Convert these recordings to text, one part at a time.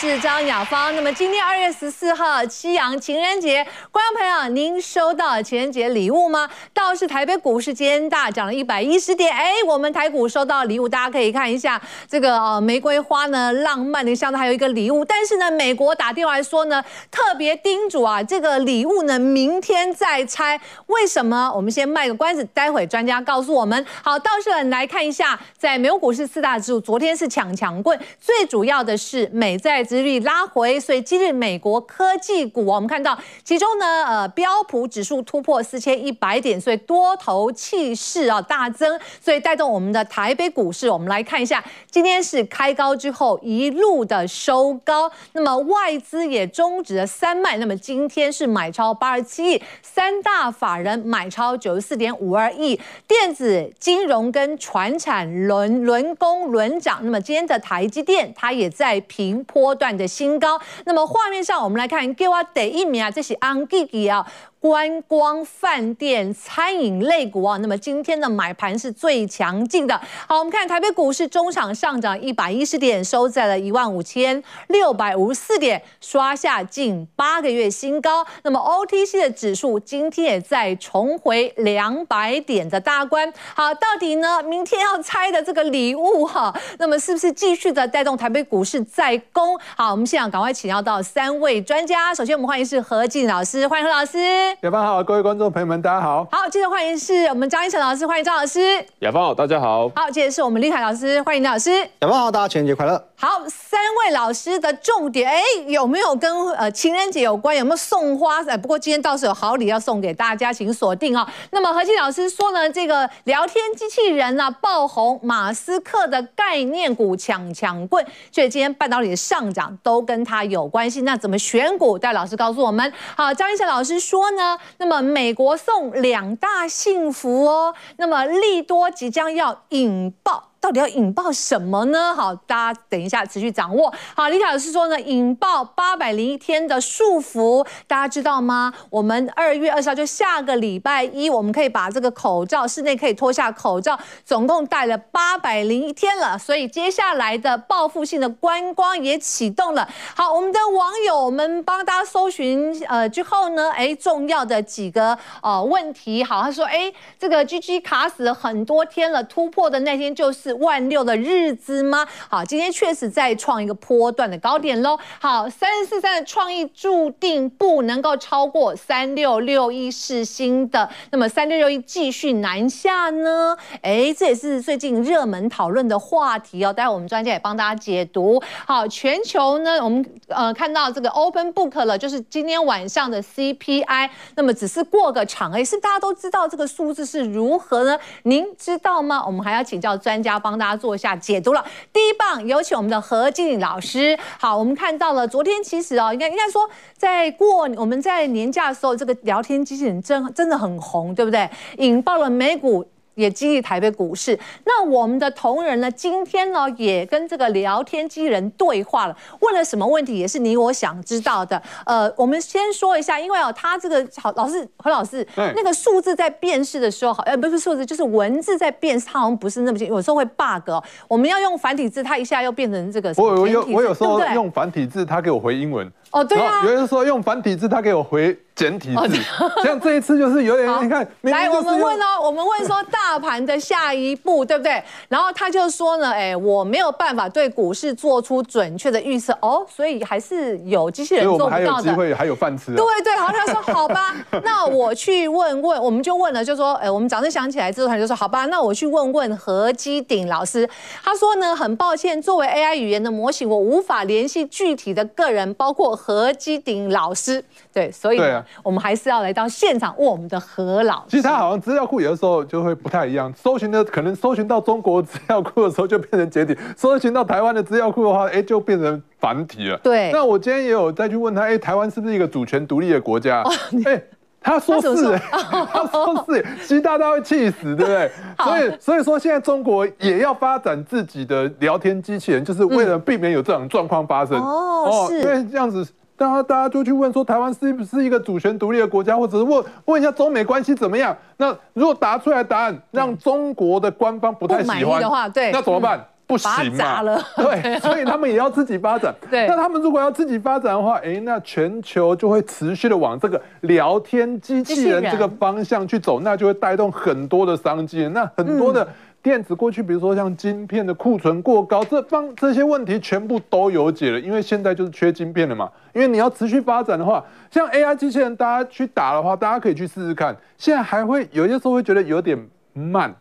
是张雅芳。那么今天二月十四号，夕阳情人节，观众朋友，您收到情人节礼物吗？倒是台北股市今天大涨了一百一十点，哎，我们台股收到礼物，大家可以看一下这个呃玫瑰花呢，浪漫的箱子还有一个礼物。但是呢，美国打电话来说呢，特别叮嘱啊，这个礼物呢，明天再拆。为什么？我们先卖个关子，待会专家告诉我们。好，倒是来看一下，在美国股市四大指数，昨天是抢强棍，最主要的是美债殖率拉回，所以今日美国科技股，我们看到其中呢，呃，标普指数突破四千一百点，所以多头气势啊大增，所以带动我们的台北股市。我们来看一下，今天是开高之后一路的收高，那么外资也终止了三卖，那么今天是买超八十七亿，三大法人买超九十四点五二亿，电子、金融跟传产轮轮攻轮涨，那么今天的台积电它也在平坡段的新高。那么画面上我们来看，给我第一名啊，这是安吉吉啊。观光饭店餐饮类股啊，那么今天的买盘是最强劲的。好，我们看台北股市中场上涨一百一十点，收在了一万五千六百五十四点，刷下近八个月新高。那么 OTC 的指数今天也在重回两百点的大关。好，到底呢？明天要拆的这个礼物哈，那么是不是继续的带动台北股市再攻？好，我们现场赶快请教到三位专家。首先，我们欢迎是何敬老师，欢迎何老师。雅芳好，各位观众朋友们，大家好。好，接着欢迎是我们张一晨老师，欢迎张老师。雅芳好，大家好。好，接着是我们立凯老师，欢迎李老师。雅芳好，大家情人节快乐。好，三位老师的重点，哎，有没有跟呃情人节有关？有没有送花？哎，不过今天倒是有好礼要送给大家，请锁定哦。那么何敬老师说呢，这个聊天机器人呢、啊、爆红，马斯克的概念股抢抢棍，所以今天半导体的上涨都跟他有关系。那怎么选股？戴老师告诉我们。好，张一晨老师说呢。呢那么美国送两大幸福哦，那么利多即将要引爆。到底要引爆什么呢？好，大家等一下持续掌握。好，李凯老师说呢，引爆八百零一天的束缚，大家知道吗？我们二月二十号就下个礼拜一，我们可以把这个口罩室内可以脱下口罩，总共戴了八百零一天了。所以接下来的报复性的观光也启动了。好，我们的网友们帮大家搜寻呃之后呢，哎，重要的几个呃问题，好，他说哎，这个 GG 卡死很多天了，突破的那天就是。万六的日子吗？好，今天确实在创一个波段的高点喽。好，三四三的创意注定不能够超过三六六一是新的，那么三六六一继续南下呢？哎，这也是最近热门讨论的话题哦。待会我们专家也帮大家解读。好，全球呢，我们呃看到这个 Open Book 了，就是今天晚上的 CPI，那么只是过个场，而已，是大家都知道这个数字是如何呢？您知道吗？我们还要请教专家。帮大家做一下解读了。第一棒有请我们的何静老师。好，我们看到了昨天其实哦，应该应该说在过我们在年假的时候，这个聊天机器人真真的很红，对不对？引爆了美股。也激励台北股市。那我们的同仁呢？今天呢也跟这个聊天机器人对话了，问了什么问题？也是你我想知道的。呃，我们先说一下，因为哦，他这个好老师何老师，那个数字在辨识的时候，好，呃，不是数字，就是文字在辨识，它好像不是那么清，有时候会 bug 哦。我们要用繁体字，它一下又变成这个。我我有我有时候用繁体字，它给我回英文。哦，对啊。有人说用繁体字，它给我回。简体字，像这一次就是有点，你看，来，我们问哦，我们问说大盘的下一步，对不对？然后他就说呢，哎，我没有办法对股市做出准确的预测哦，所以还是有机器人做不到的。还有机会，还有饭吃。对对，然后他说好吧，那我去问问，我们就问了，就说，哎，我们掌声响起来之后，他就说好吧，那我去问问何基鼎老师。他说呢，很抱歉，作为 AI 语言的模型，我无法联系具体的个人，包括何基鼎老师。对，所以。我们还是要来到现场问我们的何老师。其实他好像资料库有的时候就会不太一样，搜寻的可能搜寻到中国资料库的时候就变成简体，搜寻到台湾的资料库的话，哎，就变成繁体了。对。那我今天也有再去问他，哎，台湾是不是一个主权独立的国家？哎，他说是，他 说是，习大大会气死，对不对？所以，所以说现在中国也要发展自己的聊天机器人，就是为了避免有这种状况发生。哦，是。因为这样子。当然，大家就去问说，台湾是不是一个主权独立的国家，或者是问问一下中美关系怎么样？那如果答出来答案让中国的官方不太喜欢的话，对，那怎么办？不行嘛，了 对，所以他们也要自己发展。对，那他们如果要自己发展的话，哎，那全球就会持续的往这个聊天机器人这个方向去走，那就会带动很多的商机。那很多的。电子过去，比如说像晶片的库存过高，这方这些问题全部都有解了，因为现在就是缺晶片了嘛。因为你要持续发展的话，像 AI 机器人，大家去打的话，大家可以去试试看。现在还会有些时候会觉得有点慢，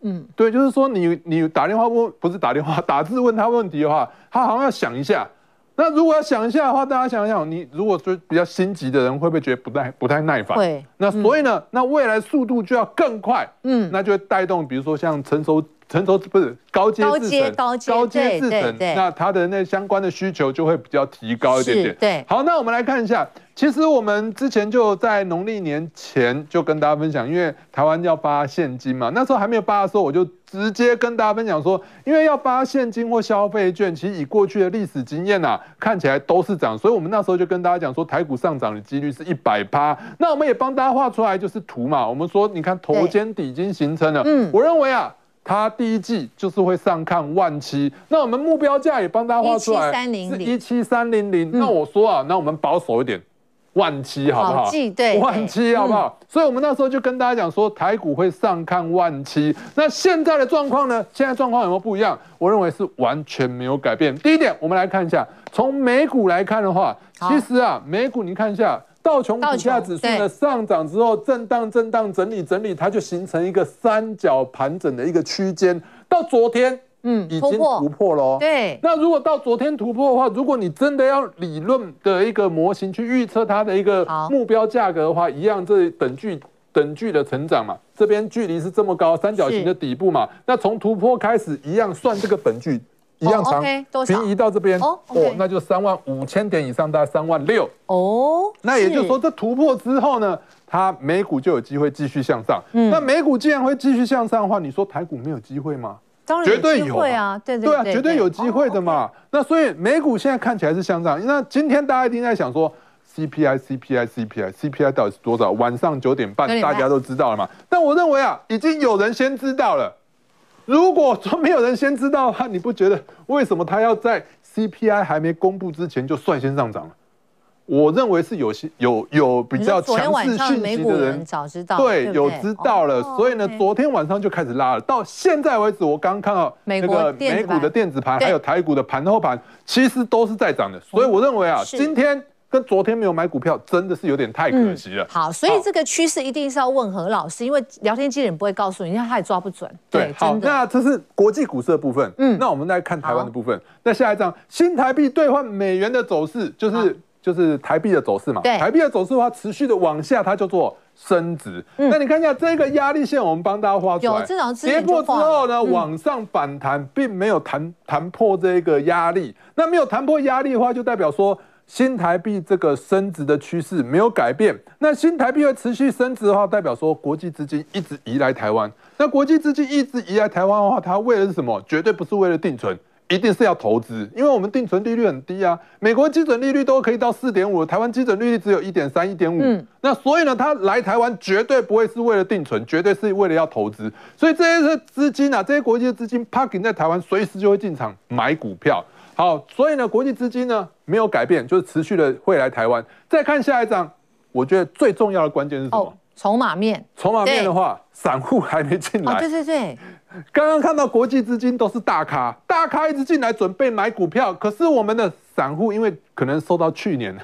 嗯，对，就是说你你打电话问，不是打电话打字问他问题的话，他好像要想一下。那如果要想一下的话，大家想一想，你如果说比较心急的人，会不会觉得不太不太耐烦？会。那所以呢，嗯、那未来速度就要更快，嗯，那就会带动，比如说像成熟。成熟不是高阶制程，高阶制程，那它的那相关的需求就会比较提高一点点。对，好，那我们来看一下，其实我们之前就在农历年前就跟大家分享，因为台湾要发现金嘛，那时候还没有发的时候，我就直接跟大家分享说，因为要发现金或消费券，其实以过去的历史经验啊，看起来都是涨，所以我们那时候就跟大家讲说，台股上涨的几率是一百趴。那我们也帮大家画出来就是图嘛，我们说你看头肩底已经形成了，嗯，我认为啊。它第一季就是会上看万七，那我们目标价也帮大家画出来，是一七三零零。那我说啊，那我们保守一点，万七好不好？对，万七好不好？所以我们那时候就跟大家讲说，台股会上看万七。那现在的状况呢？现在状况有没有不一样？我认为是完全没有改变。第一点，我们来看一下，从美股来看的话，其实啊，美股你看一下。道琼股价指数的上涨之后，震荡、震荡、整理、整理，它就形成一个三角盘整的一个区间。到昨天，嗯，已经突破了。对。那如果到昨天突破的话，如果你真的要理论的一个模型去预测它的一个目标价格的话，一样这等距等距的成长嘛。这边距离是这么高，三角形的底部嘛。那从突破开始，一样算这个等距。一样长，平移到这边哦，那就三万五千点以上，大概三万六哦。那也就是说，这突破之后呢，它美股就有机会继续向上。嗯，那美股既然会继续向上的话，你说台股没有机会吗？当然绝对有啊，对对啊，绝对有机会的嘛。那所以美股现在看起来是向上。那今天大家一定在想说，CPI CPI CPI CPI 到底是多少？晚上九点半大家都知道了嘛。但我认为啊，已经有人先知道了。如果说没有人先知道的话，你不觉得为什么他要在 CPI 还没公布之前就率先上涨了？我认为是有些有有比较强势讯息的人早知道，对，有知道了，所以呢，昨天晚上就开始拉了。到现在为止，我刚刚看到那个美股的电子盘，还有台股的盘后盘，其实都是在涨的。所以我认为啊，今天。跟昨天没有买股票，真的是有点太可惜了。嗯、好，所以这个趋势一定是要问何老师，因为聊天机器人不会告诉你，因为他也抓不准。对，对好，那这是国际股市的部分。嗯，那我们来看台湾的部分。那下一张，新台币兑换美元的走势，就是就是台币的走势嘛。对，台币的走势的话，持续的往下，它叫做升值。嗯，那你看一下这个压力线，我们帮大家画出来。有这种跌破之后呢，往上反弹，并没有弹弹破这个压力。那没有弹破压力的话，就代表说。新台币这个升值的趋势没有改变，那新台币会持续升值的话，代表说国际资金一直移来台湾。那国际资金一直移来台湾的话，它为的是什么？绝对不是为了定存，一定是要投资。因为我们定存利率很低啊，美国基准利率都可以到四点五，台湾基准利率只有一点三、一点五。那所以呢，它来台湾绝对不会是为了定存，绝对是为了要投资。所以这些资金啊，这些国际的资金 parking 在台湾，随时就会进场买股票。好，所以呢，国际资金呢没有改变，就是持续的会来台湾。再看下一张，我觉得最重要的关键是什么？哦，筹码面。筹码面的话，散户还没进来。哦，对对对。刚刚看到国际资金都是大咖，大咖一直进来准备买股票，可是我们的散户因为可能受到去年，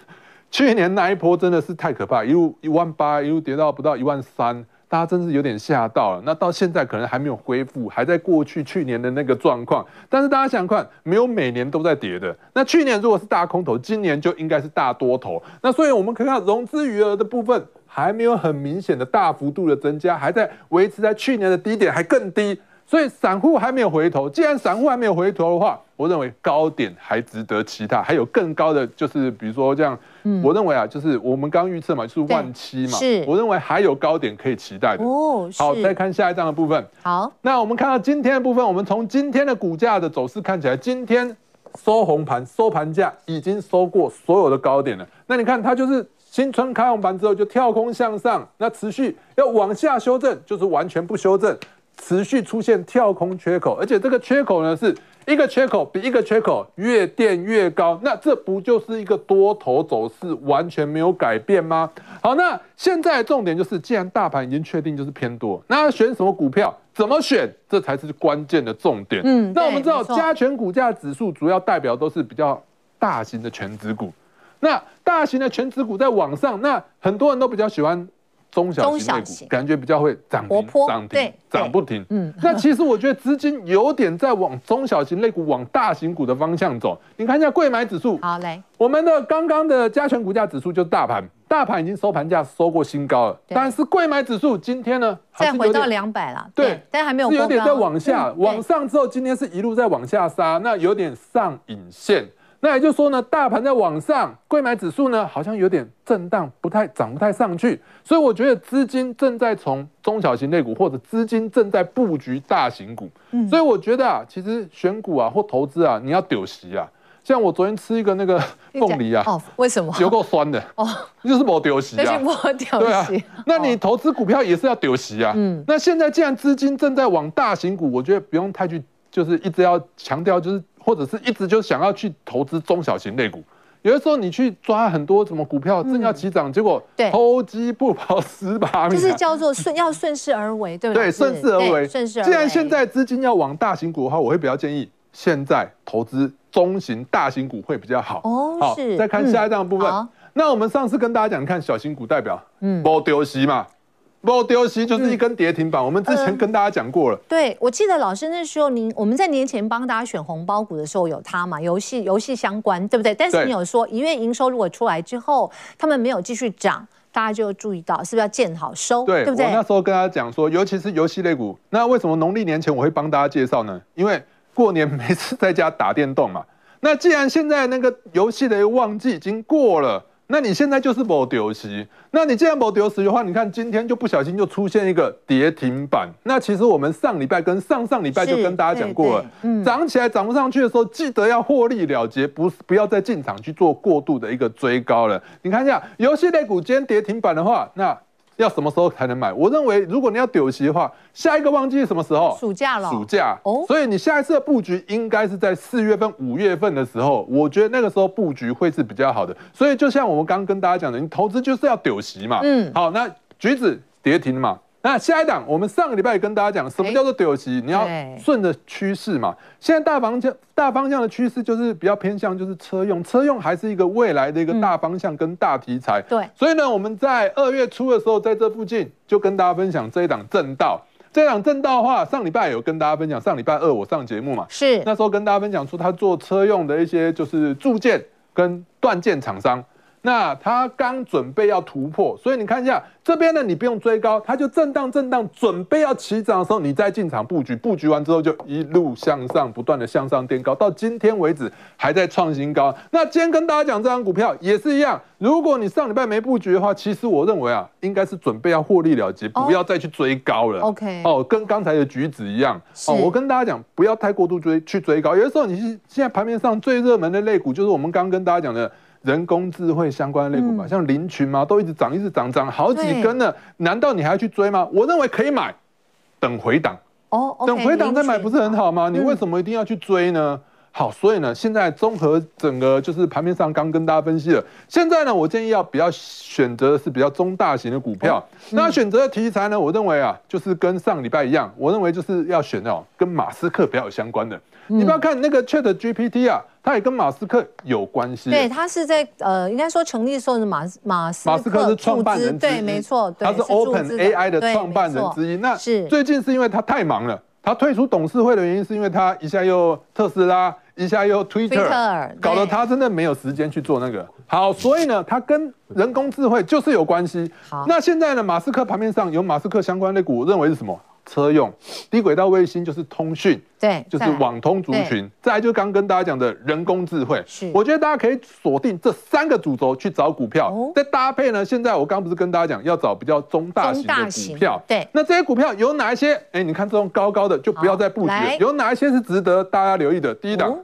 去年那一波真的是太可怕，一路一万八，一路跌到不到一万三。大家真是有点吓到了，那到现在可能还没有恢复，还在过去去年的那个状况。但是大家想看，没有每年都在跌的。那去年如果是大空头，今年就应该是大多头。那所以我们可以看融资余额的部分还没有很明显的大幅度的增加，还在维持在去年的低点，还更低。所以散户还没有回头，既然散户还没有回头的话，我认为高点还值得期待，还有更高的，就是比如说这样，嗯、我认为啊，就是我们刚预测嘛，就是万七嘛，是，我认为还有高点可以期待的。哦，好，再看下一张的部分。好，那我们看到今天的部分，我们从今天的股价的走势看起来，今天收红盘，收盘价已经收过所有的高点了。那你看它就是新春开红盘之后就跳空向上，那持续要往下修正，就是完全不修正。持续出现跳空缺口，而且这个缺口呢是一个缺口比一个缺口越垫越高，那这不就是一个多头走势完全没有改变吗？好，那现在重点就是，既然大盘已经确定就是偏多，那选什么股票？怎么选？这才是关键的重点。嗯，那我们知道加权股价指数主要代表都是比较大型的全值股，那大型的全值股在网上，那很多人都比较喜欢。中小型类股感觉比较会涨停，涨停涨不停。嗯，那其实我觉得资金有点在往中小型类股、往大型股的方向走。你看一下贵买指数，好嘞，我们的刚刚的加权股价指数就是大盘，大盘已经收盘价收过新高了。但是贵买指数今天呢，再回到两百了。对，但还没有，是有点在往下，往上之后，今天是一路在往下杀，那有点上影线。那也就是说呢，大盘在往上，贵买指数呢好像有点震荡，不太涨不太上去，所以我觉得资金正在从中小型类股或者资金正在布局大型股，嗯，所以我觉得啊，其实选股啊或投资啊，你要丢席啊，像我昨天吃一个那个 凤梨啊，哦，为什么？有够酸的哦，就是没丢席啊，没丢对啊，那你投资股票也是要丢席啊，嗯，那现在既然资金正在往大型股，我觉得不用太去，就是一直要强调就是。或者是一直就想要去投资中小型类股，有的时候你去抓很多什么股票正要起涨，结果偷鸡不跑蚀把米，就是叫做顺要顺势而为，对不对？对，顺势而为。顺势而为。既然现在资金要往大型股的话，我会比较建议现在投资中型、大型股会比较好。哦，好，再看下一张部分。那我们上次跟大家讲，看小型股代表，嗯，波丢息嘛。不丢弃就是一根跌停板，嗯、我们之前跟大家讲过了。呃、对，我记得老师那时候，您我们在年前帮大家选红包股的时候有它嘛，游戏游戏相关，对不对？但是你有说一月营收如果出来之后，他们没有继续涨，大家就注意到是不是要见好收？对，对不对？我那时候跟大家讲说，尤其是游戏类股，那为什么农历年前我会帮大家介绍呢？因为过年没事在家打电动嘛。那既然现在那个游戏的旺季已经过了。那你现在就是某丢席，那你既然某丢席的话，你看今天就不小心就出现一个跌停板。那其实我们上礼拜跟上上礼拜就跟大家讲过了，涨起来涨不上去的时候，记得要获利了结，不是不要再进场去做过度的一个追高了。你看一下游戏类股今天跌停板的话，那。要什么时候才能买？我认为，如果你要丢息的话，下一个旺季是什么时候？暑假了。暑假哦，所以你下一次的布局应该是在四月份、五月份的时候。我觉得那个时候布局会是比较好的。所以就像我们刚刚跟大家讲的，你投资就是要丢息嘛。嗯。好，那橘子跌停嘛。那下一档，我们上个礼拜也跟大家讲，什么叫做丢席？你要顺着趋势嘛。现在大方向大方向的趋势就是比较偏向就是车用，车用还是一个未来的一个大方向跟大题材。对。所以呢，我们在二月初的时候，在这附近就跟大家分享这一档正道。这一档正道的话，上礼拜有跟大家分享，上礼拜二我上节目嘛，是那时候跟大家分享说，他做车用的一些就是铸件跟断件厂商。那它刚准备要突破，所以你看一下这边呢，你不用追高，它就震荡震荡，准备要起涨的时候，你再进场布局，布局完之后就一路向上，不断的向上垫高，到今天为止还在创新高。那今天跟大家讲这张股票也是一样，如果你上礼拜没布局的话，其实我认为啊，应该是准备要获利了结，不要再去追高了。OK，哦，跟刚才的橘子一样，哦，我跟大家讲，不要太过度追去追高，有的时候你是现在盘面上最热门的类股，就是我们刚刚跟大家讲的。人工智慧相关的类股吧，像林群嘛，都一直涨，一直涨，涨好几根了。难道你还要去追吗？我认为可以买，等回档哦，等回档再买不是很好吗？你为什么一定要去追呢？好，所以呢，现在综合整个就是盘面上刚跟大家分析了，现在呢，我建议要比较选择的是比较中大型的股票。那选择的题材呢，我认为啊，就是跟上礼拜一样，我认为就是要选那种跟马斯克比较有相关的。你不要看那个 Chat GPT 啊。它也跟马斯克有关系。对，他是在呃，应该说成立的时候是马马斯克马斯克是创办人之一，对，没错，他是 Open AI 的创办人之一。那是最近是因为他太忙了，他退出董事会的原因是因为他一下又特斯拉，一下又 Twitter，搞得他真的没有时间去做那个。好，所以呢，他跟人工智慧就是有关系。好，那现在呢，马斯克盘面上有马斯克相关类股，我认为是什么？车用低轨道卫星就是通讯，对，就是网通族群。再来就是刚跟大家讲的人工智慧，是。我觉得大家可以锁定这三个主轴去找股票，再搭配呢。现在我刚不是跟大家讲要找比较中大型的股票，对。那这些股票有哪一些？哎，你看这种高高的就不要再布局了。有哪一些是值得大家留意的？第一档。台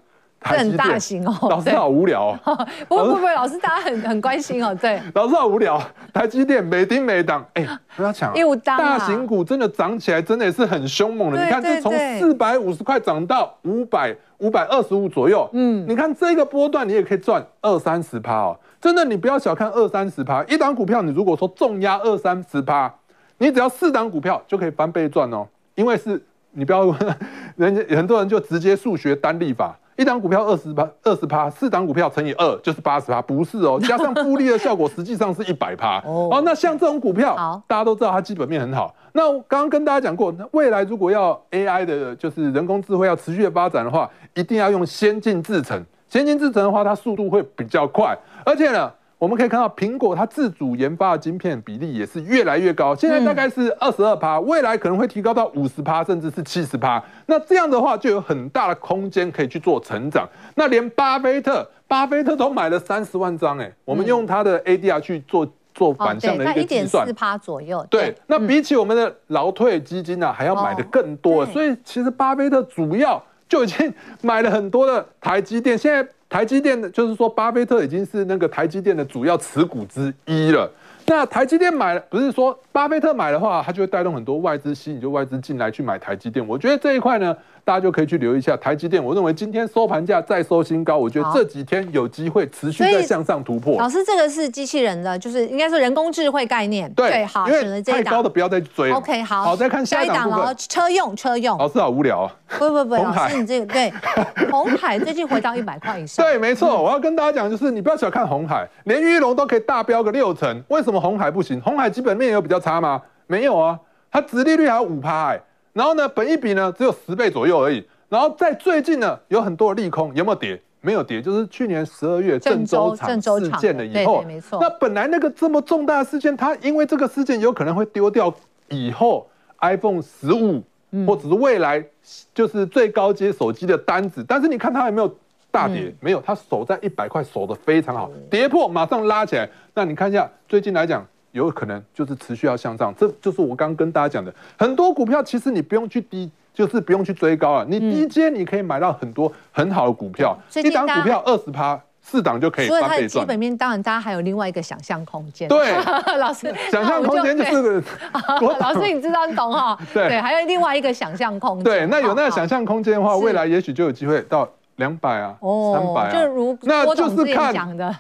积电很大型哦。老师好无聊哦。不会不会，老师大家很很关心哦。对，老师好无聊。台积电每丁每档，哎，不要抢。又当大型股真的涨起来，真的也是很凶猛的。你看，是从四百五十块涨到五百五百二十五左右。嗯，你看这个波段，你也可以赚二三十趴哦。真的，你不要小看二三十趴，一档股票，你如果说重压二三十趴，你只要四档股票就可以翻倍赚哦。因为是，你不要问，人家很多人就直接数学单利法，一档股票二十趴，二十趴，四档股票乘以二就是八十趴，不是哦，加上复利的效果，实际上是一百趴哦。那像这种股票，大家都知道它基本面很好。那我刚刚跟大家讲过，未来如果要 AI 的，就是人工智慧要持续的发展的话，一定要用先进制程。先进制程的话，它速度会比较快，而且呢，我们可以看到苹果它自主研发的晶片比例也是越来越高，现在大概是二十二趴，未来可能会提高到五十趴，甚至是七十趴。那这样的话，就有很大的空间可以去做成长。那连巴菲特，巴菲特都买了三十万张，哎，我们用他的 ADR 去做做反向的一个计算，四趴左右。对，那比起我们的劳退基金啊，还要买的更多。所以其实巴菲特主要。就已经买了很多的台积电，现在台积电的，就是说巴菲特已经是那个台积电的主要持股之一了。那台积电买了，不是说巴菲特买的话，他就会带动很多外资吸引，就外资进来去买台积电。我觉得这一块呢。大家就可以去留意一下台积电，我认为今天收盘价再收新高，我觉得这几天有机会持续在向上突破。老师，这个是机器人的，就是应该说人工智慧概念。对，好，因为太高的不要再追。OK，好，好，再看下一档哦，车用车用。老师好无聊啊！不不不，老师你这个对，红海最近回到一百块以上。对，没错，我要跟大家讲，就是你不要小看红海，连裕隆都可以大飙个六成，为什么红海不行？红海基本面有比较差吗？没有啊，它殖利率还有五趴哎，然后呢，本一比呢只有十倍左右而已。然后在最近呢，有很多的利空，有没有跌？没有跌，就是去年十二月郑州厂事件了以后，没错。那本来那个这么重大的事件，它因为这个事件有可能会丢掉以后 iPhone 十五或者是未来就是最高阶手机的单子。但是你看它有没有大跌？没有，它守在一百块，守得非常好，跌破马上拉起来。那你看一下最近来讲，有可能就是持续要向上。这就是我刚刚跟大家讲的，很多股票其实你不用去低。就是不用去追高啊，你低阶你可以买到很多很好的股票，嗯、一档股票二十趴，四档就可以翻倍赚。所以它的基本面当然大家还有另外一个想象空间。对，老师，想象空间就是个。老师，你知道你懂哈？对对，还有另外一个想象空间。对，那有那个想象空间的话，未来也许就有机会到两百啊，三百啊。就如那就是看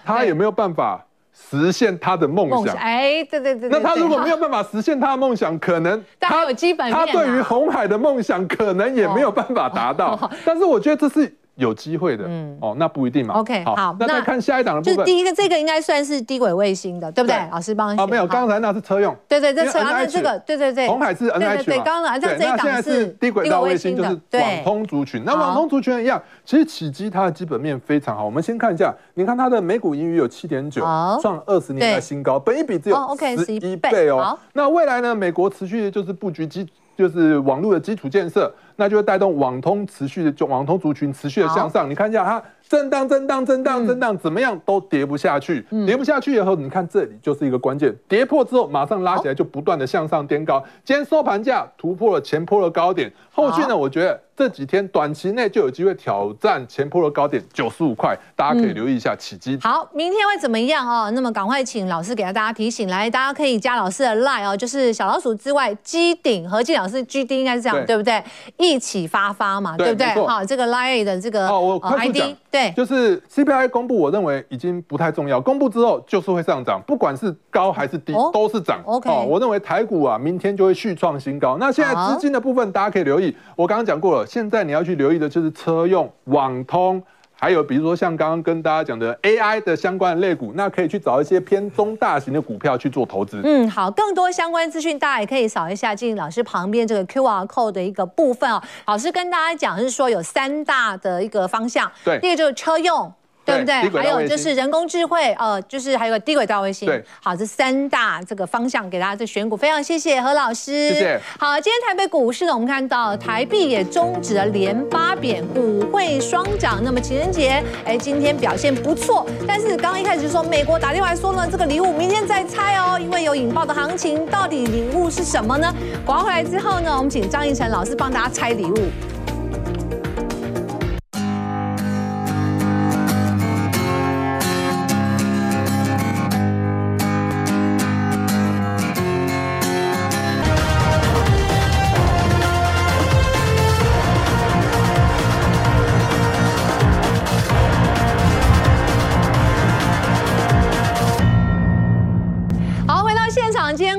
他有没有办法。实现他的梦想，哎，对对对，那他如果没有办法实现他的梦想，可能他有基本面，他对于红海的梦想可能也没有办法达到。但是我觉得这是。有机会的，嗯，哦，那不一定嘛。OK，好，那再看下一档的部分。就第一个，这个应该算是低轨卫星的，对不对？老师帮。哦，没有，刚才那是车用。对对这，车用这个，对对对。红海是 NH 嘛？对，刚刚这这一档是低轨道卫星，就是网通族群。那网通族群一样，其实起基它的基本面非常好。我们先看一下，你看它的每股盈余有七点九，创二十年来新高，本一比只有十一倍哦。那未来呢？美国持续就是布局基，就是网络的基础建设。那就会带动网通持续的，就网通族群持续的向上。你看一下它震荡、震荡、震荡、震荡，怎么样都跌不下去。跌不下去以后，你看这里就是一个关键，跌破之后马上拉起来，就不断的向上颠高。今天收盘价突破了前波的高点，后续呢，我觉得这几天短期内就有机会挑战前波的高点九十五块，大家可以留意一下启碁。好，明天会怎么样哦？那么赶快请老师给大家提醒来，大家可以加老师的 line 哦，就是小老鼠之外，机顶和进老师 GD 应该是这样，对不对？一起发发嘛，对不对？好，这个 Line 的这个哦，我快速讲，对，就是 CPI 公布，我认为已经不太重要。公布之后就是会上涨，不管是高还是低，都是涨。OK，我认为台股啊，明天就会续创新高。那现在资金的部分，大家可以留意。我刚刚讲过了，现在你要去留意的就是车用、网通。还有比如说像刚刚跟大家讲的 AI 的相关的类股，那可以去找一些偏中大型的股票去做投资。嗯，好，更多相关资讯大家也可以扫一下静老师旁边这个 QR code 的一个部分哦。老师跟大家讲是说有三大的一个方向，对，第一个就是车用。对不对？还有就是人工智慧，呃，就是还有个低轨道卫星。对，好，这三大这个方向给大家这选股，非常谢谢何老师。谢谢。好，今天台北股市呢，我们看到台币也终止了连八贬，股汇双涨。那么情人节，哎，今天表现不错。但是刚刚一开始说美国打电话说呢，这个礼物明天再拆哦，因为有引爆的行情，到底礼物是什么呢？广告回来之后呢，我们请张一晨老师帮大家拆礼物。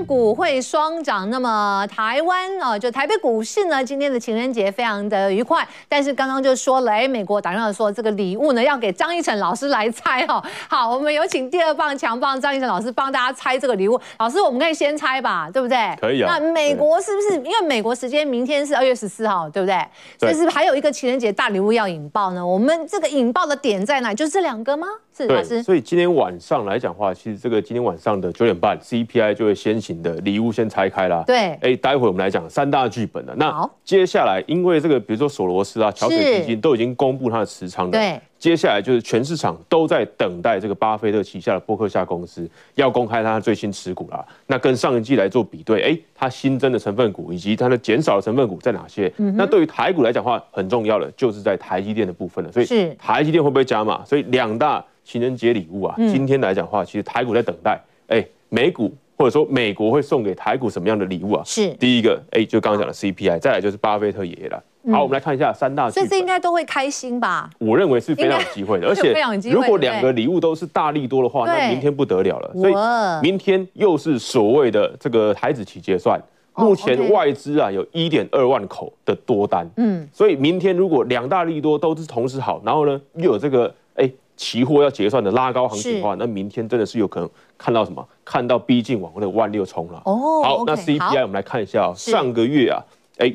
股会双涨。那么台湾啊，就台北股市呢，今天的情人节非常的愉快。但是刚刚就说了，哎，美国打电话说这个礼物呢，要给张一晨老师来猜哦。好，我们有请第二棒强棒张一晨老师帮大家猜这个礼物。老师，我们可以先猜吧，对不对？可以啊。那美国是不是？因为美国时间明天是二月十四号，对不对？所以是不是还有一个情人节大礼物要引爆呢？我们这个引爆的点在哪？就是这两个吗？是老师。所以今天晚上来讲的话，其实这个今天晚上的九点半，CPI 就会先行的礼物先拆开啦。对，哎，待会我们来讲三大剧本了。那接下来，因为这个比如说索罗斯啊、桥水基金都已经公布它的持仓了。对，接下来就是全市场都在等待这个巴菲特旗下的波克夏公司要公开它的最新持股啦。那跟上一季来做比对，哎，它新增的成分股以及它的减少的成分股在哪些？嗯、那对于台股来讲的话，很重要的就是在台积电的部分了。所以台积电会不会加码？所以两大。情人节礼物啊，今天来讲的话，其实台股在等待，哎，美股或者说美国会送给台股什么样的礼物啊？是第一个，哎，就刚刚讲的 CPI，再来就是巴菲特爷爷了。好，我们来看一下三大，所以这应该都会开心吧？我认为是非常有机会的，而且如果两个礼物都是大力多的话，那明天不得了了。所以明天又是所谓的这个台子期结算，目前外资啊有一点二万口的多单，嗯，所以明天如果两大利多都是同时好，然后呢又有这个哎。期货要结算的拉高行情的话，那明天真的是有可能看到什么？看到逼近往那个万六冲了。哦，好，那 CPI 我们来看一下，上个月啊，哎，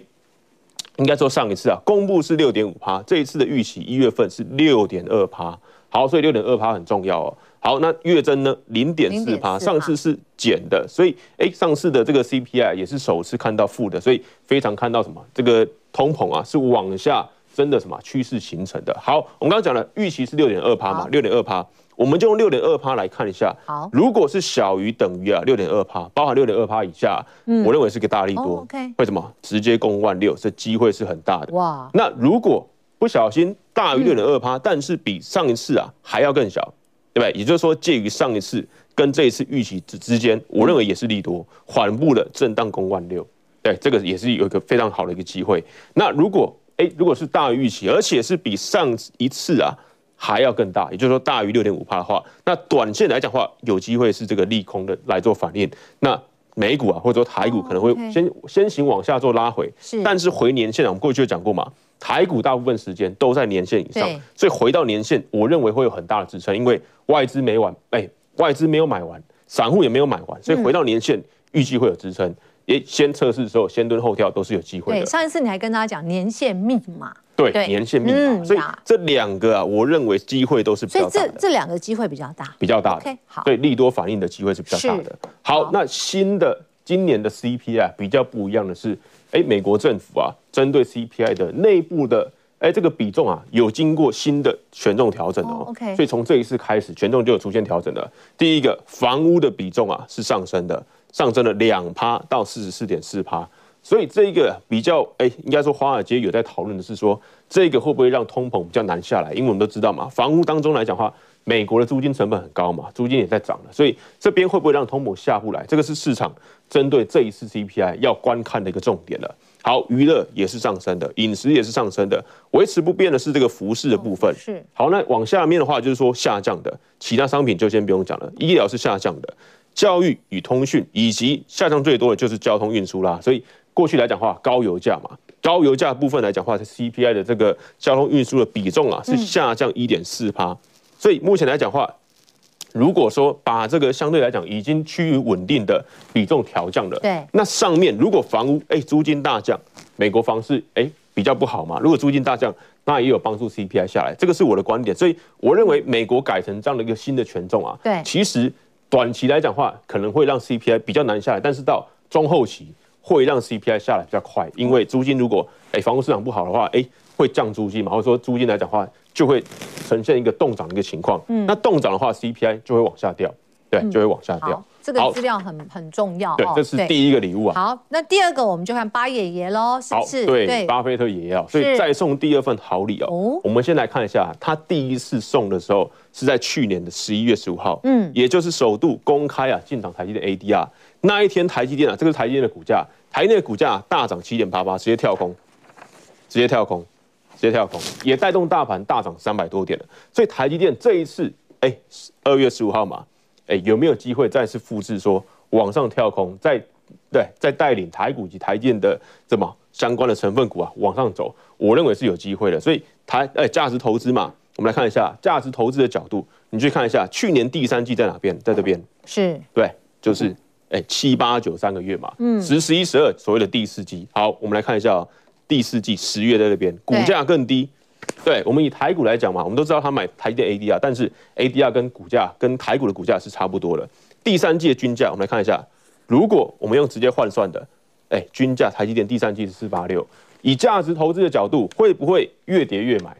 应该说上一次啊，公布是六点五趴，这一次的预期一月份是六点二趴。好，所以六点二趴很重要哦。好，那月增呢零点四趴，上次是减的，所以哎，上次的这个 CPI 也是首次看到负的，所以非常看到什么？这个通膨啊是往下。真的什么趋势形成的？好，我们刚刚讲了预期是六点二趴嘛，六点二趴，我们就用六点二趴来看一下。好，如果是小于等于啊六点二趴，包含六点二趴以下，嗯，我认为是个大力多。哦 okay，为什么？直接攻万六，这机会是很大的。哇，那如果不小心大于六点二趴，但是比上一次啊还要更小，对不对？也就是说介于上一次跟这一次预期之之间，我认为也是利多，缓步的震荡攻万六。对，这个也是有一个非常好的一个机会。那如果哎，如果是大于预期，而且是比上一次啊还要更大，也就是说大于六点五帕的话，那短线来讲的话，有机会是这个利空的来做反应。那美股啊，或者说台股可能会先、oh. 先行往下做拉回，是。但是回年线啊，我们过去就讲过嘛，台股大部分时间都在年线以上，所以回到年线，我认为会有很大的支撑，因为外资没完，哎，外资没有买完，散户也没有买完，所以回到年线，预计会有支撑。嗯先测试的时候，先蹲后跳都是有机会的。对，上一次你还跟大家讲年限密码。对，年限密码。所以这两个啊，我认为机会都是比较大的。所以这这两个机会比较大，比较大。OK，好。对，利多反应的机会是比较大的。好，那新的今年的 CPI 比较不一样的是，哎，美国政府啊，针对 CPI 的内部的哎这个比重啊，有经过新的权重调整哦。OK，所以从这一次开始，权重就有出现调整了。第一个，房屋的比重啊是上升的。上升了两趴到四十四点四趴，所以这一个比较，哎，应该说华尔街有在讨论的是说，这个会不会让通膨比较难下来？因为我们都知道嘛，房屋当中来讲的话，美国的租金成本很高嘛，租金也在涨了，所以这边会不会让通膨下不来？这个是市场针对这一次 CPI 要观看的一个重点了。好，娱乐也是上升的，饮食也是上升的，维持不变的是这个服饰的部分。是。好，那往下面的话就是说下降的，其他商品就先不用讲了，医疗是下降的。教育与通讯，以及下降最多的就是交通运输啦。所以过去来讲的话，高油价嘛，高油价部分来讲的话，CPI 的这个交通运输的比重啊是下降一点四趴。所以目前来讲的话，如果说把这个相对来讲已经趋于稳定的比重调降了，对，那上面如果房屋哎租金大降，美国房市哎比较不好嘛。如果租金大降，那也有帮助 CPI 下来，这个是我的观点。所以我认为美国改成这样的一个新的权重啊，对，其实。短期来讲的话，可能会让 CPI 比较难下来，但是到中后期会让 CPI 下来比较快，因为租金如果哎房屋市场不好的话，哎会降租金嘛，或者说租金来讲的话就会呈现一个动涨的一个情况。嗯，那动涨的话，CPI 就会往下掉，对，就会往下掉。这个资料很很重要，对，这是第一个礼物啊。好，那第二个我们就看巴爷爷喽，是不是？对，巴菲特爷爷，所以再送第二份好礼哦。我们先来看一下，他第一次送的时候是在去年的十一月十五号，嗯，也就是首度公开啊进场台积电 ADR 那一天，台积电啊，这个是台积电的股价，台积电的股价大涨七点八八，直接跳空，直接跳空，直接跳空，也带动大盘大涨三百多点了。所以台积电这一次，哎，二月十五号嘛。哎，有没有机会再次复制说往上跳空，再对再带领台股及台电的这么相关的成分股啊往上走，我认为是有机会的。所以台哎价值投资嘛，我们来看一下价值投资的角度，你去看一下去年第三季在哪边，在这边是对，就是哎七八九三个月嘛，嗯，十十一十二所谓的第四季。好，我们来看一下第四季十月在这边，股价更低。对，我们以台股来讲嘛，我们都知道他买台积电 ADR，但是 ADR 跟股价跟台股的股价是差不多的。第三季的均价，我们来看一下，如果我们用直接换算的，哎，均价台积电第三季是四八六，以价值投资的角度，会不会越跌越买？